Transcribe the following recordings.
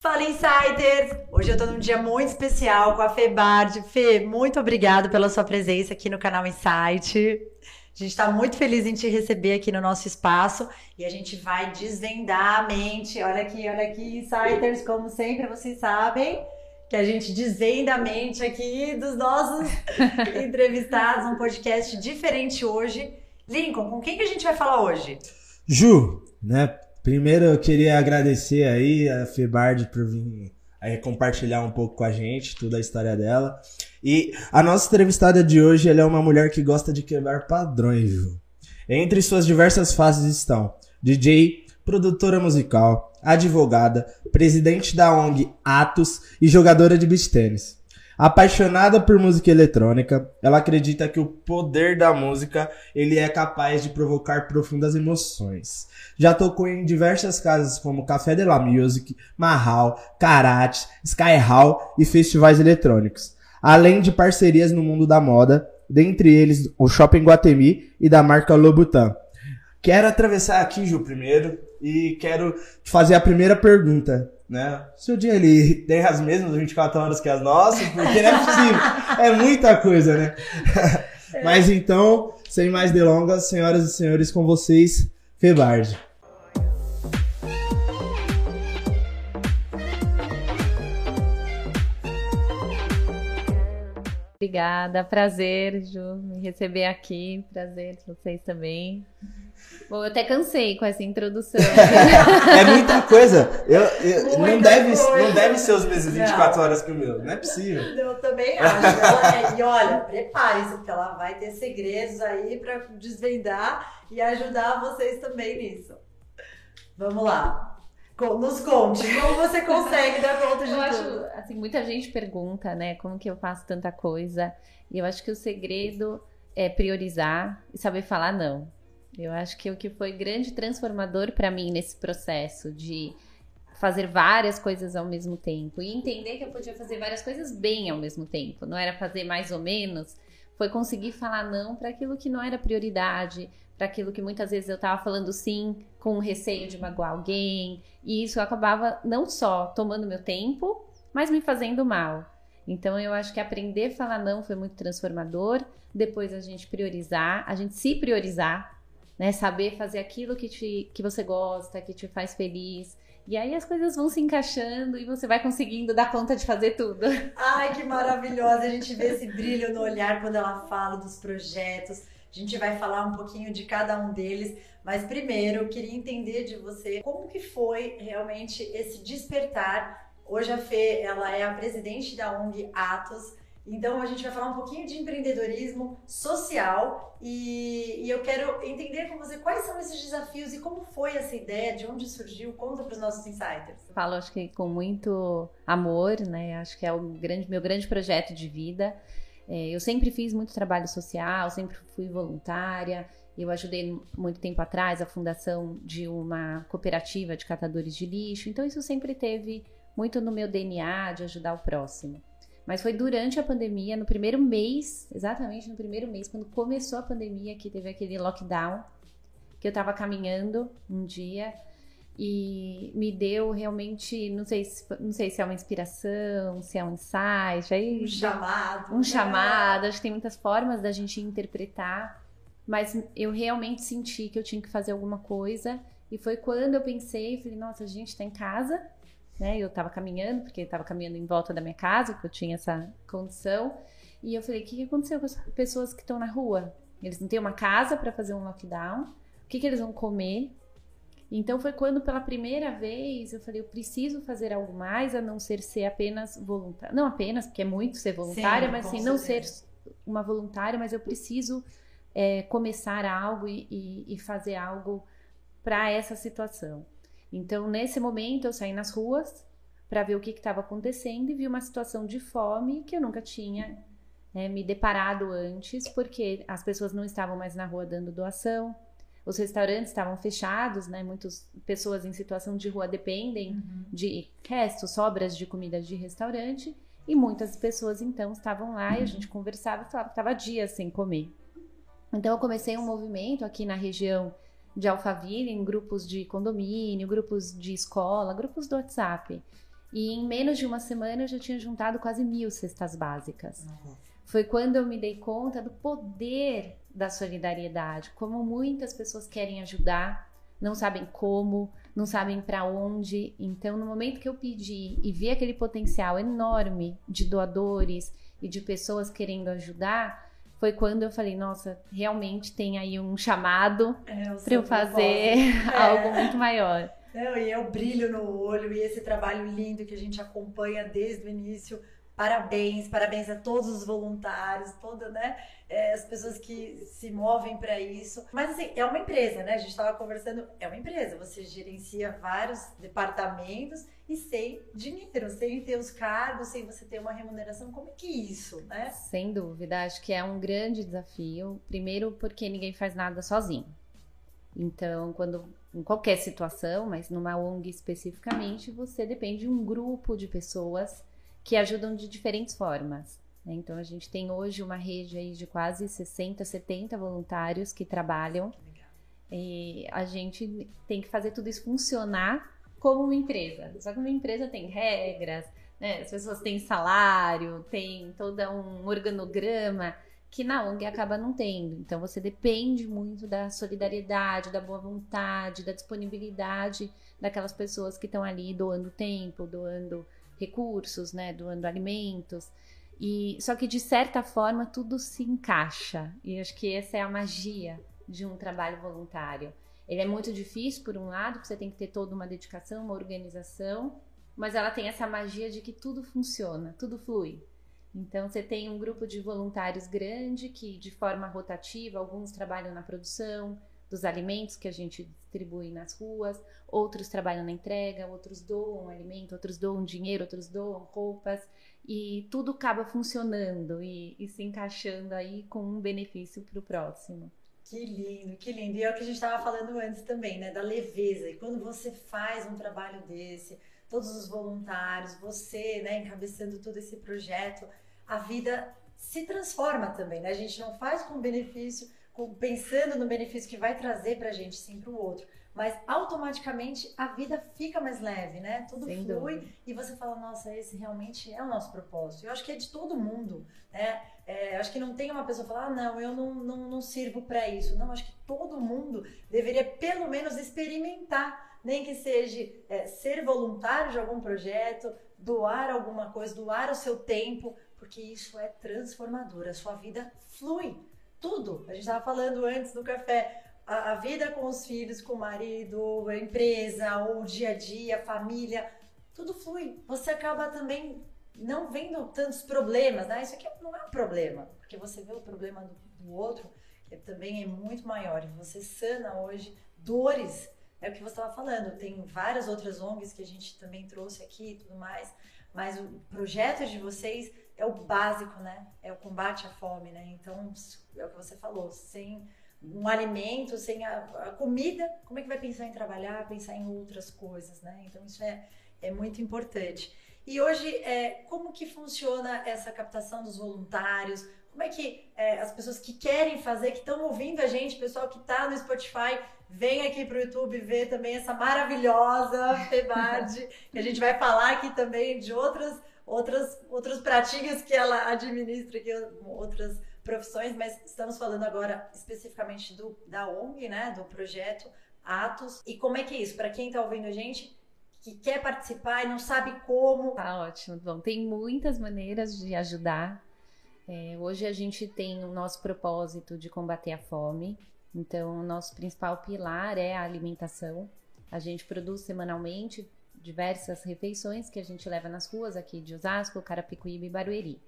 Fala Insiders! Hoje eu tô num dia muito especial com a Fê Bard. Fê, muito obrigado pela sua presença aqui no canal Insight. A gente está muito feliz em te receber aqui no nosso espaço e a gente vai desvendar a mente. Olha aqui, olha aqui, Insiders, como sempre vocês sabem que a gente desvenda a mente aqui dos nossos entrevistados, um podcast diferente hoje. Lincoln, com quem que a gente vai falar hoje? Ju, né? Primeiro eu queria agradecer aí a Febard por vir aí compartilhar um pouco com a gente toda a história dela. E a nossa entrevistada de hoje ela é uma mulher que gosta de quebrar padrões, Ju. Entre suas diversas fases estão DJ, produtora musical, advogada, presidente da ONG Atos e jogadora de beach tênis. Apaixonada por música eletrônica, ela acredita que o poder da música ele é capaz de provocar profundas emoções. Já tocou em diversas casas como Café de la Music, Mahal, Karate, Sky Hall e festivais eletrônicos. Além de parcerias no mundo da moda, dentre eles o Shopping Guatemi e da marca Lobutan. Quero atravessar aqui, Ju, primeiro, e quero te fazer a primeira pergunta né? Se o dia ele tem as mesmas 24 horas que as nossas, porque não é possível. é muita coisa, né? É. Mas então, sem mais delongas, senhoras e senhores, com vocês, Febarde. Obrigada, prazer, Ju, me receber aqui, prazer vocês também. Bom, eu até cansei com essa introdução. é muita coisa. Eu, eu muita não, deve, coisa. não deve ser os mesmos 24 não. horas que o meu. Não é possível. Eu também acho. Ela, e olha, prepare-se, porque ela vai ter segredos aí para desvendar e ajudar vocês também nisso. Vamos lá. Nos conte, como você consegue dar conta de eu tudo? Acho, assim, muita gente pergunta, né, como que eu faço tanta coisa. E eu acho que o segredo é priorizar e saber falar não. Eu acho que o que foi grande transformador para mim nesse processo de fazer várias coisas ao mesmo tempo e entender que eu podia fazer várias coisas bem ao mesmo tempo, não era fazer mais ou menos, foi conseguir falar não para aquilo que não era prioridade, para aquilo que muitas vezes eu estava falando sim com receio de magoar alguém, e isso acabava não só tomando meu tempo, mas me fazendo mal. Então eu acho que aprender a falar não foi muito transformador. Depois a gente priorizar, a gente se priorizar, né? Saber fazer aquilo que, te, que você gosta, que te faz feliz. E aí as coisas vão se encaixando e você vai conseguindo dar conta de fazer tudo. Ai, que maravilhosa! A gente vê esse brilho no olhar quando ela fala dos projetos. A gente vai falar um pouquinho de cada um deles, mas primeiro eu queria entender de você como que foi realmente esse despertar. Hoje a Fê, ela é a presidente da ONG Atos, então a gente vai falar um pouquinho de empreendedorismo social e, e, eu quero entender com você quais são esses desafios e como foi essa ideia, de onde surgiu, conta para os nossos insiders. Falo, acho que com muito amor, né? Acho que é o grande, meu grande projeto de vida. É, eu sempre fiz muito trabalho social, sempre fui voluntária. Eu ajudei muito tempo atrás a fundação de uma cooperativa de catadores de lixo. Então isso sempre teve muito no meu DNA de ajudar o próximo. Mas foi durante a pandemia, no primeiro mês, exatamente no primeiro mês, quando começou a pandemia, que teve aquele lockdown, que eu tava caminhando um dia e me deu realmente, não sei se, não sei se é uma inspiração, se é um insight, aí, um chamado. Um né? chamado, acho que tem muitas formas da gente interpretar, mas eu realmente senti que eu tinha que fazer alguma coisa e foi quando eu pensei, falei, nossa, a gente tá em casa, né? Eu estava caminhando, porque estava caminhando em volta da minha casa, que eu tinha essa condição. E eu falei: o que, que aconteceu com as pessoas que estão na rua? Eles não têm uma casa para fazer um lockdown. O que, que eles vão comer? Então foi quando pela primeira vez eu falei, eu preciso fazer algo mais a não ser ser apenas voluntária. Não apenas, porque é muito ser voluntária, Sim, mas sim, não ser uma voluntária, mas eu preciso é, começar algo e, e, e fazer algo para essa situação. Então, nesse momento, eu saí nas ruas para ver o que estava acontecendo e vi uma situação de fome que eu nunca tinha né, me deparado antes, porque as pessoas não estavam mais na rua dando doação, os restaurantes estavam fechados, né? Muitas pessoas em situação de rua dependem uhum. de restos, sobras de comida de restaurante, e muitas pessoas então estavam lá uhum. e a gente conversava e falava que estava dias sem comer. Então eu comecei um movimento aqui na região de Alphaville, em grupos de condomínio, grupos de escola, grupos do WhatsApp. E em menos de uma semana eu já tinha juntado quase mil cestas básicas. Uhum. Foi quando eu me dei conta do poder da solidariedade, como muitas pessoas querem ajudar, não sabem como, não sabem para onde. Então, no momento que eu pedi e vi aquele potencial enorme de doadores e de pessoas querendo ajudar, foi quando eu falei, nossa, realmente tem aí um chamado é, para eu fazer é. algo muito maior. Não, e é o brilho no olho e esse trabalho lindo que a gente acompanha desde o início. Parabéns, parabéns a todos os voluntários, todas né, é, as pessoas que se movem para isso. Mas assim, é uma empresa, né? A gente estava conversando, é uma empresa. Você gerencia vários departamentos e sem dinheiro, sem ter os cargos, sem você ter uma remuneração. Como é que é isso, né? Sem dúvida, acho que é um grande desafio. Primeiro, porque ninguém faz nada sozinho. Então, quando em qualquer situação, mas numa ONG especificamente, você depende de um grupo de pessoas que ajudam de diferentes formas. Né? Então, a gente tem hoje uma rede aí de quase 60, 70 voluntários que trabalham. E a gente tem que fazer tudo isso funcionar como uma empresa. Só que uma empresa tem regras, né? As pessoas têm salário, tem todo um organograma que na ONG acaba não tendo. Então você depende muito da solidariedade, da boa vontade, da disponibilidade daquelas pessoas que estão ali doando tempo, doando recursos, né, doando alimentos. E só que de certa forma tudo se encaixa. E acho que essa é a magia de um trabalho voluntário. Ele é muito difícil, por um lado, porque você tem que ter toda uma dedicação, uma organização, mas ela tem essa magia de que tudo funciona, tudo flui. Então, você tem um grupo de voluntários grande que, de forma rotativa, alguns trabalham na produção dos alimentos que a gente distribui nas ruas, outros trabalham na entrega, outros doam alimento, outros doam dinheiro, outros doam roupas, e tudo acaba funcionando e, e se encaixando aí com um benefício para o próximo. Que lindo, que lindo. E é o que a gente estava falando antes também, né? Da leveza. E quando você faz um trabalho desse, todos os voluntários, você, né, encabeçando todo esse projeto, a vida se transforma também, né? A gente não faz com benefício, pensando no benefício que vai trazer para a gente, sim, para o outro mas automaticamente a vida fica mais leve, né? Tudo Sem flui dúvida. e você fala, nossa, esse realmente é o nosso propósito. Eu acho que é de todo mundo, né? É, acho que não tem uma pessoa falar, ah, não, eu não, não, não sirvo para isso. Não, acho que todo mundo deveria pelo menos experimentar, nem que seja é, ser voluntário de algum projeto, doar alguma coisa, doar o seu tempo, porque isso é transformador. A sua vida flui. Tudo. A gente estava falando antes do café a, a vida com os filhos, com o marido, a empresa, o dia a dia, a família, tudo flui. Você acaba também não vendo tantos problemas, né? Isso aqui não é um problema, porque você vê o problema do, do outro, que também é muito maior. E você sana hoje dores, é o que você estava falando. Tem várias outras ONGs que a gente também trouxe aqui e tudo mais, mas o projeto de vocês é o básico, né? É o combate à fome, né? Então, é o que você falou, sem um alimento, sem a, a, comida, como é que vai pensar em trabalhar, pensar em outras coisas, né? Então isso é, é muito importante. E hoje, é, como que funciona essa captação dos voluntários? Como é que é, as pessoas que querem fazer, que estão ouvindo a gente, pessoal que está no Spotify, vem aqui para o YouTube ver também essa maravilhosa Febade, que a gente vai falar aqui também de outras, outras, outros pratinhos que ela administra, que outras profissões, mas estamos falando agora especificamente do, da ONG, né, do projeto Atos. E como é que é isso? Para quem está ouvindo a gente, que quer participar e não sabe como. Tá ótimo. Bom, tem muitas maneiras de ajudar. É, hoje a gente tem o nosso propósito de combater a fome. Então, o nosso principal pilar é a alimentação. A gente produz semanalmente diversas refeições que a gente leva nas ruas aqui de Osasco, Carapicuíba e Barueri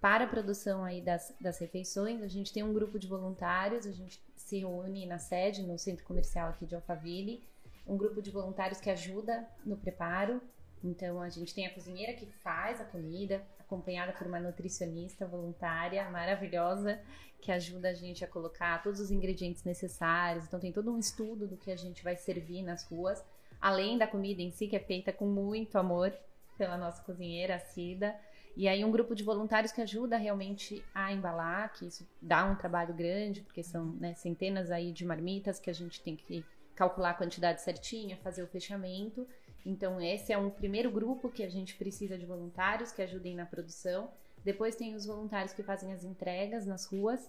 para a produção aí das, das refeições. A gente tem um grupo de voluntários, a gente se reúne na sede, no centro comercial aqui de Alphaville, um grupo de voluntários que ajuda no preparo. Então a gente tem a cozinheira que faz a comida, acompanhada por uma nutricionista voluntária maravilhosa que ajuda a gente a colocar todos os ingredientes necessários. Então tem todo um estudo do que a gente vai servir nas ruas, além da comida em si que é feita com muito amor pela nossa cozinheira, a Cida. E aí um grupo de voluntários que ajuda realmente a embalar, que isso dá um trabalho grande, porque são né, centenas aí de marmitas que a gente tem que calcular a quantidade certinha, fazer o fechamento. Então, esse é um primeiro grupo que a gente precisa de voluntários que ajudem na produção. Depois tem os voluntários que fazem as entregas nas ruas.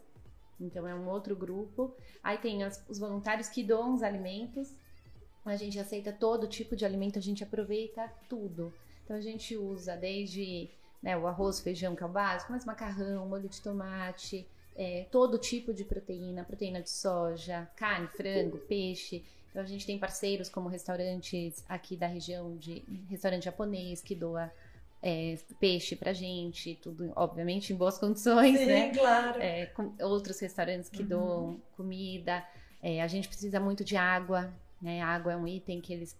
Então, é um outro grupo. Aí tem as, os voluntários que doam os alimentos. A gente aceita todo tipo de alimento, a gente aproveita tudo. Então, a gente usa desde né, o arroz, feijão, que é o básico, mas macarrão, molho de tomate, é, todo tipo de proteína, proteína de soja, carne, frango, peixe. Então a gente tem parceiros como restaurantes aqui da região de restaurante japonês que doa é, peixe pra gente, tudo, obviamente, em boas condições, Sim, né? claro. É, com outros restaurantes que Uhum. doam comida. É, a gente precisa muito de água, né? A água é um item que eles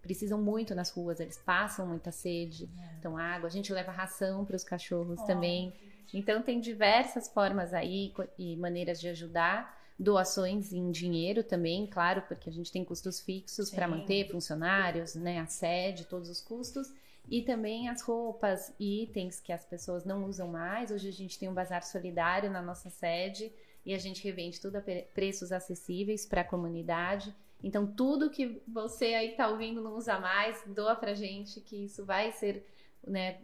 precisam muito nas ruas, eles passam muita sede. Então, água. A gente leva ração para os cachorros Oh, também. Então, tem diversas formas aí e maneiras de ajudar. Doações em dinheiro também, claro, porque a gente tem custos fixos para manter funcionários, né, a sede, todos os custos. E também as roupas e itens que as pessoas não usam mais. Hoje a gente tem um bazar solidário na nossa sede e a gente revende tudo a pre- preços acessíveis para a comunidade. Então, tudo que você aí está ouvindo não usa mais, doa pra gente, que isso vai ser né,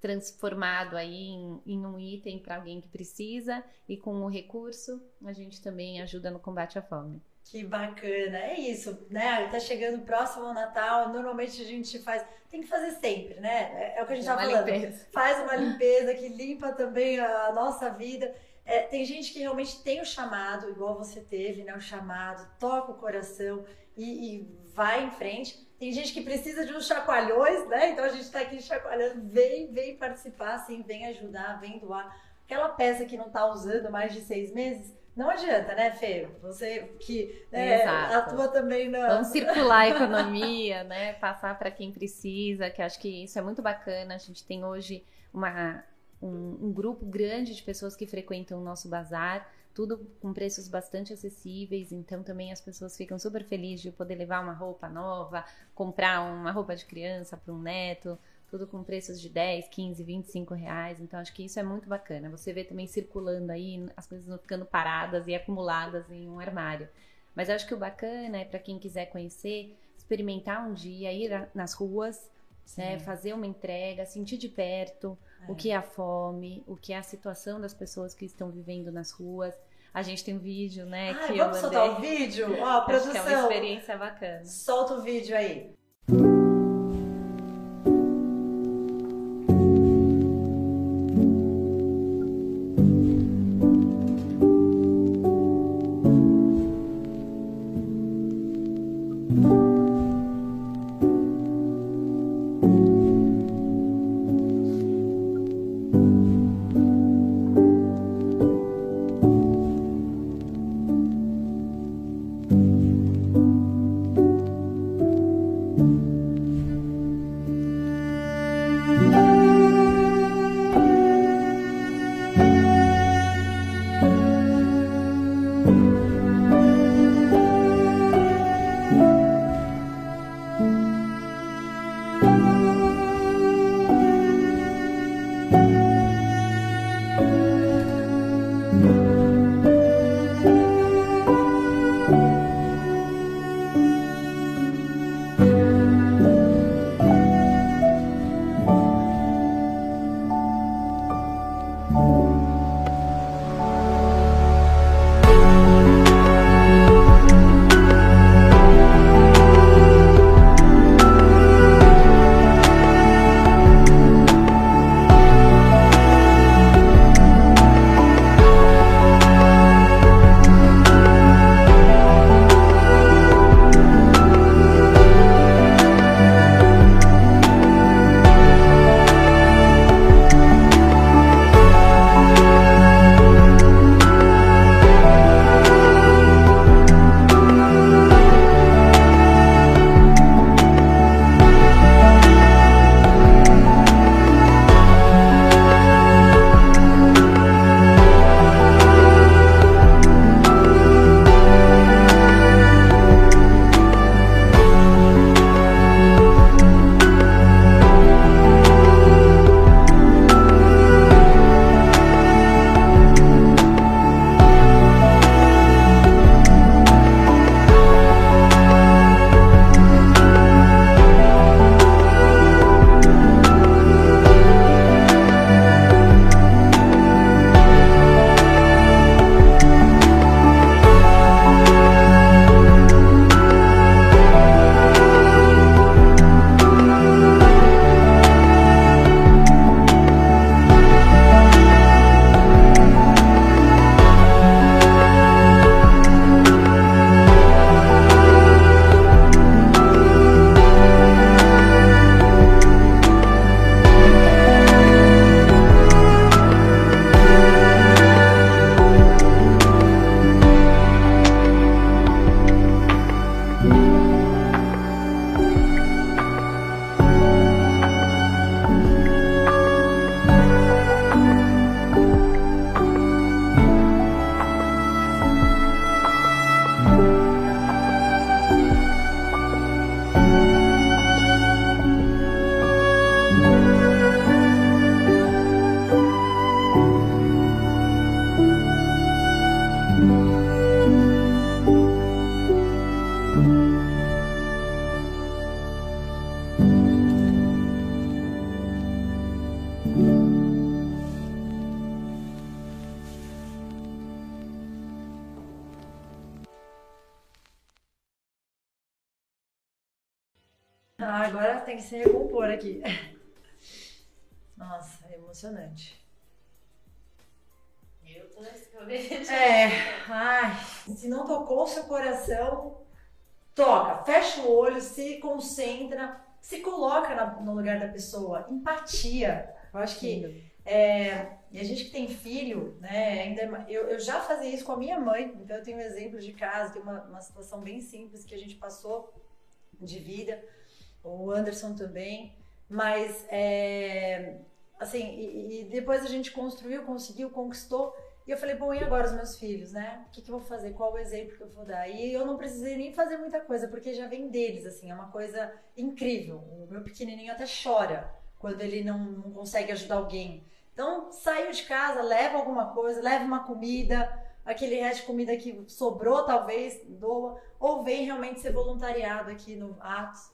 transformado aí em, em um item para alguém que precisa e com o recurso a gente também ajuda no combate à fome. Que bacana, é isso, né? Tá chegando próximo ao Natal, normalmente a gente faz, tem que fazer sempre, né? É, é o que a gente tá Uma falando. limpeza. Faz uma limpeza que limpa também a nossa vida. É, tem gente que realmente tem o chamado, igual você teve, né? O chamado, toca o coração e, e vai em frente. Tem gente que precisa de uns chacoalhões, né? Então a gente tá aqui chacoalhando, vem, vem participar, assim, vem ajudar, vem doar. Aquela peça que não tá usando mais de seis meses, não adianta, né, Fê? Você que né, atua também na. Vamos circular a economia, né? Passar para quem precisa, que acho que isso é muito bacana. A gente tem hoje uma, um, um grupo grande de pessoas que frequentam o nosso bazar, tudo com preços bastante acessíveis, então também as pessoas ficam super felizes de poder levar uma roupa nova, comprar uma roupa de criança para um neto, tudo com preços de 10, 15, 25 reais. Então acho que isso é muito bacana. Você vê também circulando aí, as coisas não ficando paradas e acumuladas em um armário. Mas acho que o bacana é para quem quiser conhecer, experimentar um dia, ir a- nas ruas, né, fazer uma entrega, sentir de perto É. o que é a fome, o que é a situação das pessoas que estão vivendo nas ruas. A gente tem um vídeo, né, Ai, que vamos eu soltar o vídeo? Ó, Acho que é uma produção. experiência bacana. Solta o vídeo aí. Tem que se recompor aqui. Nossa, é emocionante. Eu tô nesse É, ai, se não tocou o seu coração, toca, fecha o olho, se concentra, se coloca na- no lugar da pessoa. Empatia. Eu acho que é, e a gente que tem filho, né, ainda é eu, eu já fazia isso com a minha mãe, então eu tenho um exemplo de casa, tem uma, uma situação bem simples que a gente passou de vida, o Anderson também, mas é, assim, e, e depois a gente construiu, conseguiu, conquistou, e eu falei, bom, e agora os meus filhos, né? O que, que eu vou fazer? Qual o exemplo que eu vou dar? E eu não precisei nem fazer muita coisa, porque já vem deles, assim, é uma coisa incrível. O meu pequenininho até chora quando ele não, não consegue ajudar alguém. Então, saiu de casa, leva alguma coisa, leva uma comida, aquele resto de comida que sobrou, talvez, doa, ou vem realmente ser voluntariado aqui no Atos,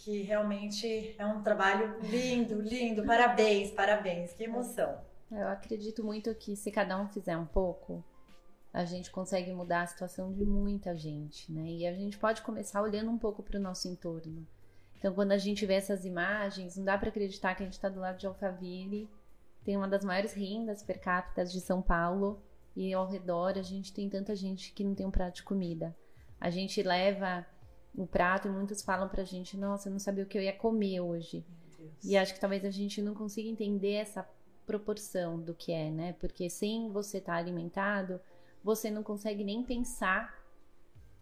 que realmente é um trabalho lindo, lindo. Parabéns, parabéns, que emoção. Eu acredito muito que se cada um fizer um pouco, a gente consegue mudar a situação de muita gente, né? E a gente pode começar olhando um pouco para o nosso entorno. Então, quando a gente vê essas imagens, não dá para acreditar que a gente está do lado de Alphaville, tem uma das maiores rendas per capita de São Paulo, e ao redor a gente tem tanta gente que não tem um prato de comida. A gente leva o prato e muitos falam pra gente: Nossa, eu não sabia o que eu ia comer hoje. E acho que talvez a gente não consiga entender essa proporção do que é, né? Porque sem você estar alimentado, você não consegue nem pensar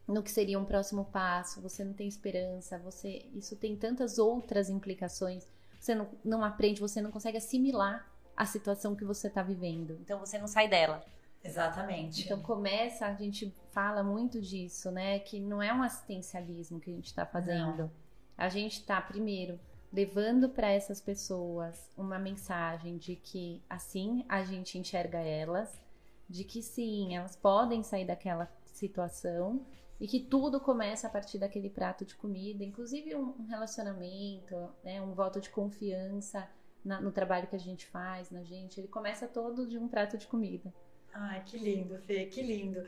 no que seria um próximo passo, você não tem esperança, você isso tem tantas outras implicações. Você não, não aprende, você não consegue assimilar a situação que você está vivendo. Então você não sai dela. Exatamente. Então começa, a gente fala muito disso, né? Que não é um assistencialismo que a gente está fazendo. A gente está, primeiro, levando para essas pessoas uma mensagem de que assim a gente enxerga elas, de que sim, elas podem sair daquela situação e que tudo começa a partir daquele prato de comida, inclusive um um relacionamento, né? Um voto de confiança na- no trabalho que a gente faz, na gente. Ele começa todo de um prato de comida. Ai, que lindo, Fê, que lindo.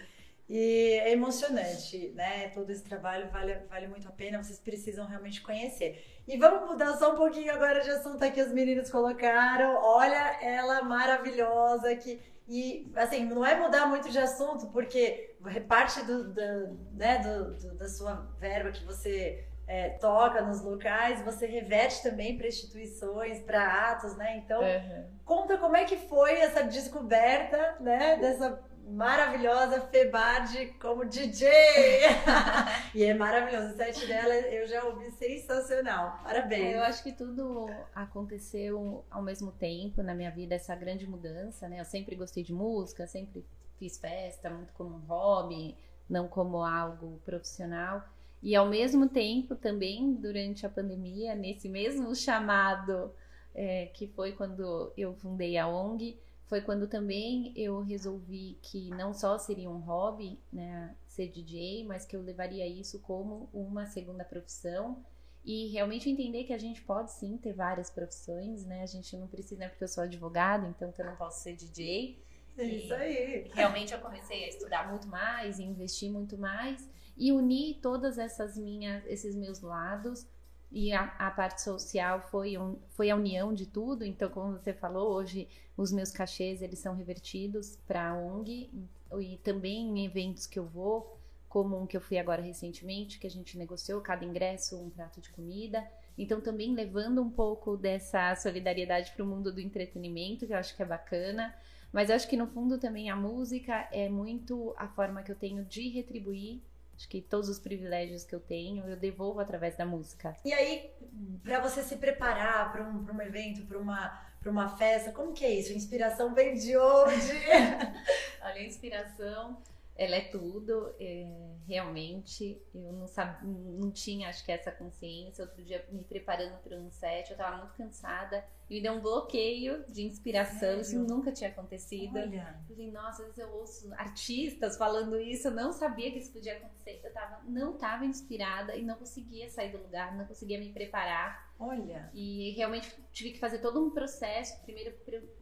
E é emocionante, né? Todo esse trabalho vale, vale muito a pena, vocês precisam realmente conhecer. E vamos mudar só um pouquinho agora de assunto aqui, os meninos colocaram. Olha ela maravilhosa que. E assim, não é mudar muito de assunto, porque parte do, do, né, do, do- da sua verba que você é, toca nos locais, você reverte também para instituições, para atos, né? Então, Conta como é que foi essa descoberta, né, dessa maravilhosa Febade como DJ. e é maravilhoso, o set dela eu já ouvi sensacional. Parabéns. Eu acho que tudo aconteceu ao mesmo tempo na minha vida, essa grande mudança, né? Eu sempre gostei de música, sempre fiz festa, muito como um hobby, não como algo profissional. E ao mesmo tempo, também durante a pandemia, nesse mesmo chamado é, que foi quando eu fundei a ONG, foi quando também eu resolvi que não só seria um hobby, né, ser DJ, mas que eu levaria isso como uma segunda profissão e realmente entender que a gente pode sim ter várias profissões, né? A gente não precisa, né, porque eu sou advogada, então que eu não posso ser DJ. É Isso aí. Realmente eu comecei a estudar muito mais, e investir muito mais e unir todas essas minhas, esses meus lados. E a, a parte social foi, um, foi a união de tudo. Então, como você falou, hoje os meus cachês eles são revertidos para a ONG e também em eventos que eu vou, como um que eu fui agora recentemente, que a gente negociou cada ingresso um prato de comida. Então, também levando um pouco dessa solidariedade para o mundo do entretenimento, que eu acho que é bacana. Mas acho que no fundo também a música é muito a forma que eu tenho de retribuir. Acho que todos os privilégios que eu tenho eu devolvo através da música. E aí, para você se preparar para um, pra um evento, para uma, pra uma festa, como que é isso? A inspiração vem de onde? Olha, a inspiração, ela é tudo. é, realmente, eu não, sab... não tinha, acho que, essa consciência. Outro dia, me preparando para um set, eu estava muito cansada e me deu um bloqueio de inspiração. Isso Sério? nunca tinha acontecido. Olha, Eu falei, nossa, às vezes eu ouço artistas falando isso, eu não sabia que isso podia acontecer. Eu tava, não estava inspirada e não conseguia sair do lugar, não conseguia me preparar. olha. E realmente tive que fazer todo um processo. Primeiro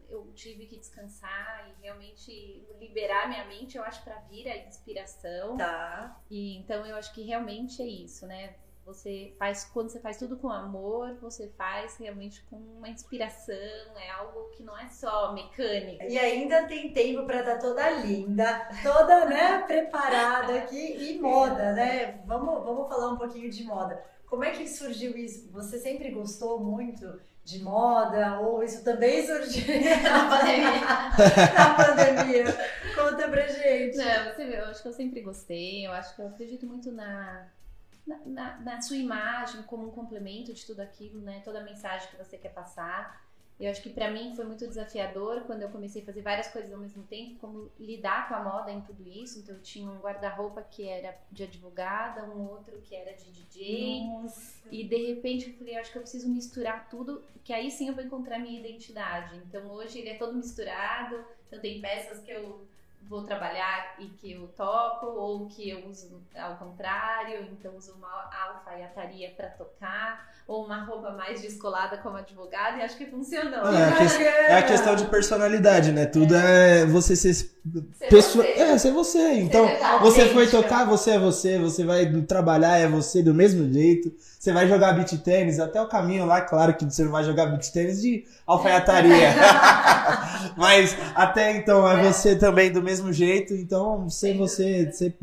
eu tive que descansar e realmente liberar minha mente, eu acho, para vir a inspiração. Tá. E então eu acho que realmente é isso, né? Você faz, quando você faz tudo com amor, você faz realmente com uma inspiração, é algo que não é só mecânica. E ainda tem tempo para estar tá toda linda, toda, né, preparada aqui e moda, né? Vamos, vamos falar um pouquinho de moda. Como é que surgiu isso? Você sempre gostou muito de moda ou isso também surgiu na pandemia? na pandemia. Conta pra gente. Não, você vê, eu acho que eu sempre gostei, eu acho que eu acredito muito na na, na, sua imagem como um complemento de tudo aquilo, né? Toda a mensagem que você quer passar. Eu acho que para mim foi muito desafiador quando eu comecei a fazer várias coisas ao mesmo tempo, como lidar com a moda em tudo isso. Então eu tinha um guarda-roupa que era de advogada, um outro que era de DJ. Nossa. E de repente eu falei, acho que eu preciso misturar tudo, que aí sim eu vou encontrar minha identidade. Então hoje ele é todo misturado. Então tem peças que eu vou trabalhar e que eu toco, ou que eu uso ao contrário, então uso uma alfaiataria para tocar, ou uma roupa mais descolada como advogada, e acho que funcionou. É, a, que, é a questão de personalidade, né? Tudo é, é você ser, ser pessoa, você. é ser você. Então, ser você foi tocar, você é você, você vai trabalhar, é você do mesmo jeito. Você vai jogar beat tênis, até o caminho lá, claro que você não vai jogar beat tênis de alfaiataria. Mas até então é, é você também do mesmo jeito, então ser você, ser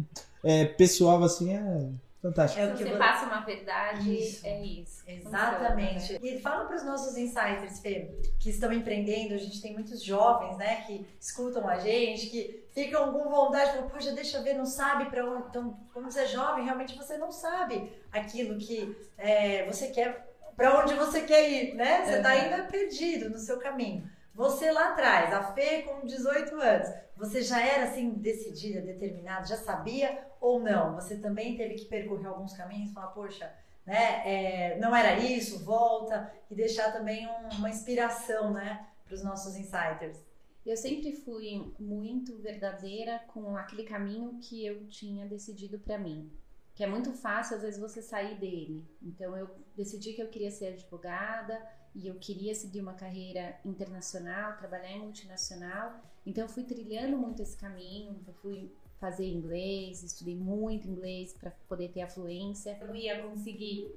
é, pessoal assim é fantástico. É o que você passa uma verdade, isso. é isso. Exatamente. Funciona, né? E fala para os nossos insiders, Fê, que estão empreendendo, a gente tem muitos jovens, né, que escutam a gente, que ficam com vontade, falam, poxa, deixa eu ver, não sabe para onde. Então, quando você é jovem, realmente você não sabe aquilo que é, você quer, para onde você quer ir, né? Você está ainda perdido no seu caminho. Você lá atrás, a Fê com 18 anos, você já era assim decidida, determinada, já sabia ou não? Você também teve que percorrer alguns caminhos falar, poxa, né, é, não era isso, volta e deixar também um, uma inspiração, né, para os nossos insiders. Eu sempre fui muito verdadeira com aquele caminho que eu tinha decidido para mim, que é muito fácil às vezes você sair dele. Então eu decidi que eu queria ser advogada e eu queria seguir uma carreira internacional, trabalhar em multinacional. Então eu fui trilhando muito esse caminho, eu fui fazer inglês, estudei muito inglês para poder ter a fluência. Eu ia conseguir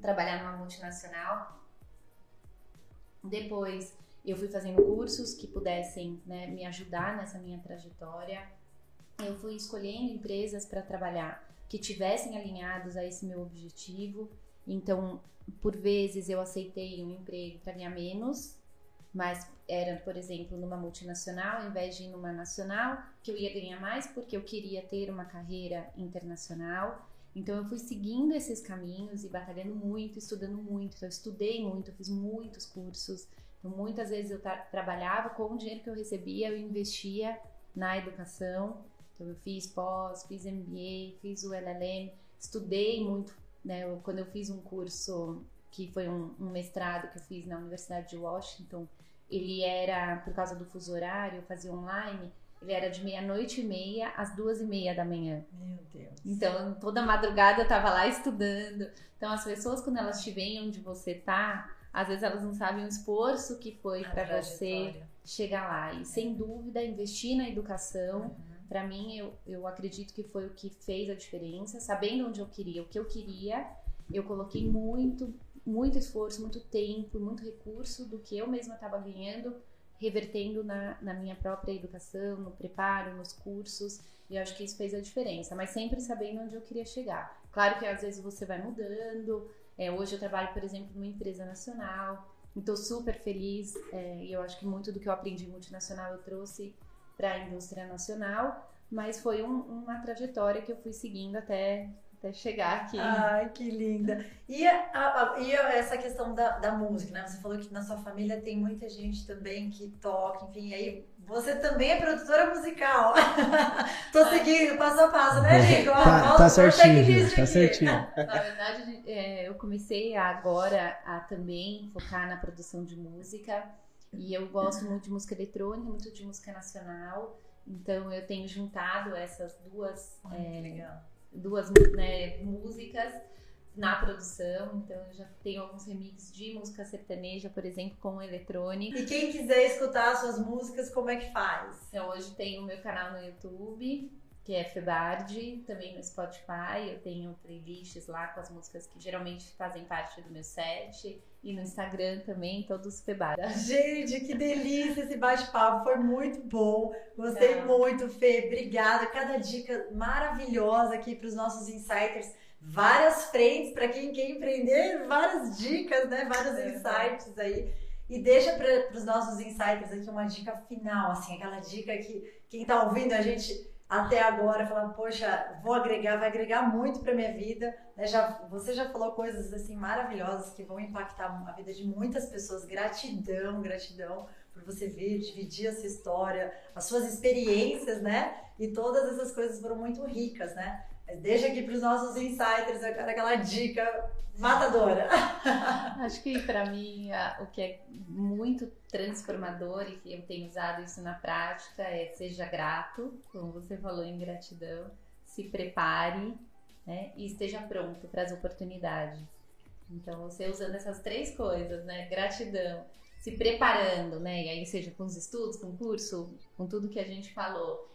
trabalhar numa multinacional. Depois eu fui fazendo cursos que pudessem né, me ajudar nessa minha trajetória. Eu fui escolhendo empresas para trabalhar que tivessem alinhados a esse meu objetivo. Então, por vezes eu aceitei um emprego para ganhar menos, mas era, por exemplo, numa multinacional, ao invés de ir numa nacional, que eu ia ganhar mais porque eu queria ter uma carreira internacional. Então eu fui seguindo esses caminhos e batalhando muito, estudando muito. Então, eu estudei muito, eu fiz muitos cursos. Então, muitas vezes eu tra trabalhava com o dinheiro que eu recebia, eu investia na educação. Então eu fiz pós, fiz MBA, fiz o LLM, estudei muito né? Eu, quando eu fiz um curso que foi um, um, mestrado que eu fiz na Universidade de Washington, ele era, por causa do fuso horário, eu fazia online, ele era de meia-noite e meia às duas e meia da manhã. Meu Deus. Então, toda madrugada eu tava lá estudando. Então, as pessoas, quando elas te veem onde você tá, às vezes elas não sabem o esforço que foi para você chegar lá. E, sem dúvida, investir na educação. Uhum para mim, eu, eu acredito que foi o que fez a diferença. Sabendo onde eu queria, o que eu queria, eu coloquei muito, muito esforço, muito tempo, muito recurso do que eu mesma estava ganhando, revertendo na, na minha própria educação, no preparo, nos cursos. E eu acho que isso fez a diferença, mas sempre sabendo onde eu queria chegar. Claro que às vezes você vai mudando. É, hoje eu trabalho, por exemplo, numa empresa nacional. Estou super feliz é, e eu acho que muito do que eu aprendi multinacional eu trouxe para a indústria nacional, mas foi um, uma trajetória que eu fui seguindo até, até chegar aqui. Ai, que linda! E, a, a, e essa questão da, da música, né? Você falou que na sua família tem muita gente também que toca, enfim, aí você também é produtora musical. Tô seguindo passo a passo, né, Nico? Tá, tá certinho, tá certinho. Na verdade, é, eu comecei agora a também focar na produção de música. E eu gosto muito de música eletrônica, muito de música nacional. Então eu tenho juntado essas duas, é, duas né, músicas na produção. Então eu já tenho alguns remixes de música sertaneja, por exemplo, com eletrônica. E quem quiser escutar suas músicas, como é que faz? Então hoje tem o meu canal no YouTube. Que é Febardi, também no Spotify. Eu tenho playlists lá com as músicas que geralmente fazem parte do meu set. E no Instagram também, todos Febardi. Gente, que delícia esse bate-papo, foi muito bom. Gostei é. muito, Fê. Obrigada. Cada dica maravilhosa aqui para os nossos insiders. Várias frentes para quem quer empreender, várias dicas, né? Vários é. insights aí. E deixa para os nossos insiders aqui uma dica final, assim, aquela dica que quem está ouvindo a gente até agora, falando, poxa, vou agregar, vai agregar muito para minha vida. Né? Já, você já falou coisas assim maravilhosas que vão impactar a vida de muitas pessoas. Gratidão, gratidão por você vir, dividir essa história, as suas experiências, né? E todas essas coisas foram muito ricas, né? Deixa aqui para os nossos insiders aquela dica matadora. Acho que para mim o que é muito transformador e que eu tenho usado isso na prática é seja grato, como você falou em gratidão, se prepare né, e esteja pronto para as oportunidades. Então você usando essas três coisas, né, gratidão, se preparando, né, e aí seja com os estudos, com o curso, com tudo que a gente falou,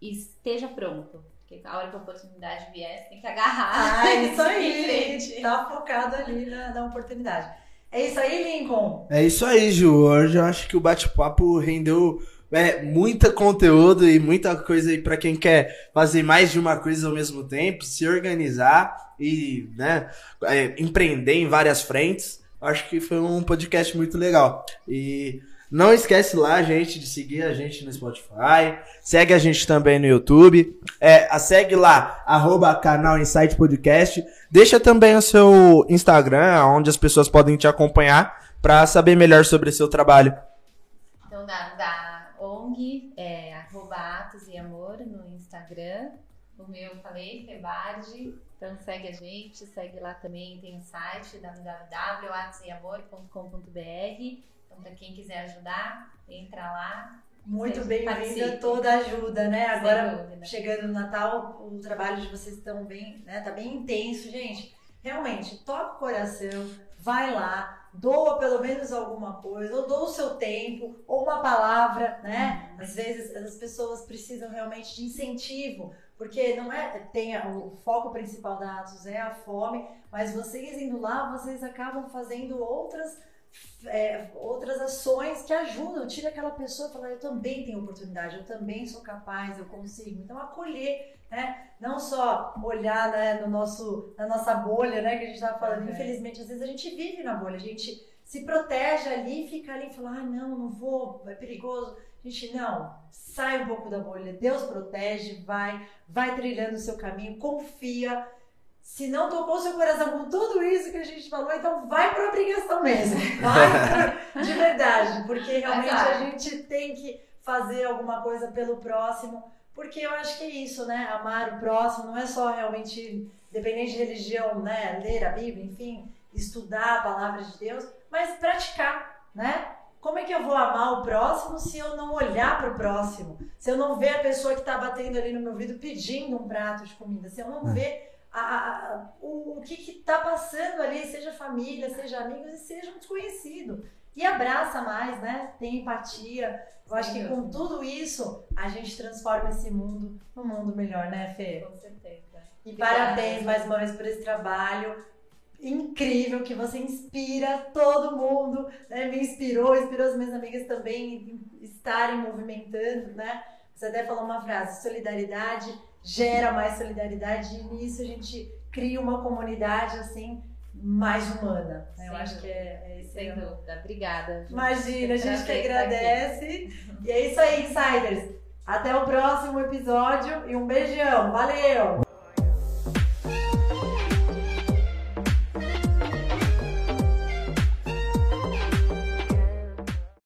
esteja pronto porque a hora que a oportunidade vier, você tem que agarrar. Ah, isso aí. Tá focado ali na, na oportunidade. É isso aí, Lincoln? É isso aí, Ju. Hoje eu acho que o bate-papo rendeu é, muita conteúdo e muita coisa aí para quem quer fazer mais de uma coisa ao mesmo tempo, se organizar e né, é, empreender em várias frentes. Acho que foi um podcast muito legal. E não esquece lá, gente, de seguir a gente no Spotify. Segue a gente também no YouTube. É, segue lá, arroba canal Insight Podcast. Deixa também o seu Instagram, onde as pessoas podem te acompanhar para saber melhor sobre o seu trabalho. Então, da, da ONG, é arroba Atos e Amor no Instagram. O meu eu falei, Febardi. Então segue a gente, segue lá também, tem o site www.atoseamor.com.br então, para quem quiser ajudar, entra lá. Muito bem-vinda toda ajuda, né? Agora, chegando no Natal, o trabalho de vocês estão bem, né? Tá bem intenso, gente. Realmente, toca o coração, vai lá, doa pelo menos alguma coisa, ou doa o seu tempo, ou uma palavra, né? Uhum. Às vezes as pessoas precisam realmente de incentivo, porque não é tem o foco principal da Atos é a fome, mas vocês indo lá, vocês acabam fazendo outras é, outras ações que ajudam, tira aquela pessoa e fala, eu também tenho oportunidade, eu também sou capaz, eu consigo. Então acolher, né? Não só olhar né, no nosso, na nossa bolha, né? Que a gente estava falando. Infelizmente, às vezes a gente vive na bolha, a gente se protege ali, fica ali e fala, ah, não, não vou, é perigoso. Gente, não, sai um pouco da bolha, Deus protege, vai, vai trilhando o seu caminho, confia se não tocou seu coração com tudo isso que a gente falou, então vai para obrigação mesmo. Vai de verdade, porque realmente a gente tem que fazer alguma coisa pelo próximo, porque eu acho que é isso, né? Amar o próximo não é só realmente, dependente de religião, né? Ler a Bíblia, enfim, estudar a palavra de Deus, mas praticar, né? Como é que eu vou amar o próximo se eu não olhar para o próximo? Se eu não ver a pessoa que está batendo ali no meu vidro pedindo um prato de comida? Se eu não é. ver a, o, o que está passando ali, seja família, seja amigos e seja um desconhecido. E abraça mais, né? Tem empatia. Eu acho que com tudo isso a gente transforma esse mundo num mundo melhor, né, Fê? Com certeza. E parabéns mais uma vez por esse trabalho incrível que você inspira todo mundo, né? Me inspirou, inspirou as minhas amigas também estarem movimentando, né? Você até falou uma frase: solidariedade gera mais solidariedade e nisso a gente cria uma comunidade assim mais humana. Né? Eu acho que é, é isso. Sem dúvida. Obrigada. Gente. Imagina, a gente que agradece. E é isso aí, insiders. Até o próximo episódio e um beijão. Valeu!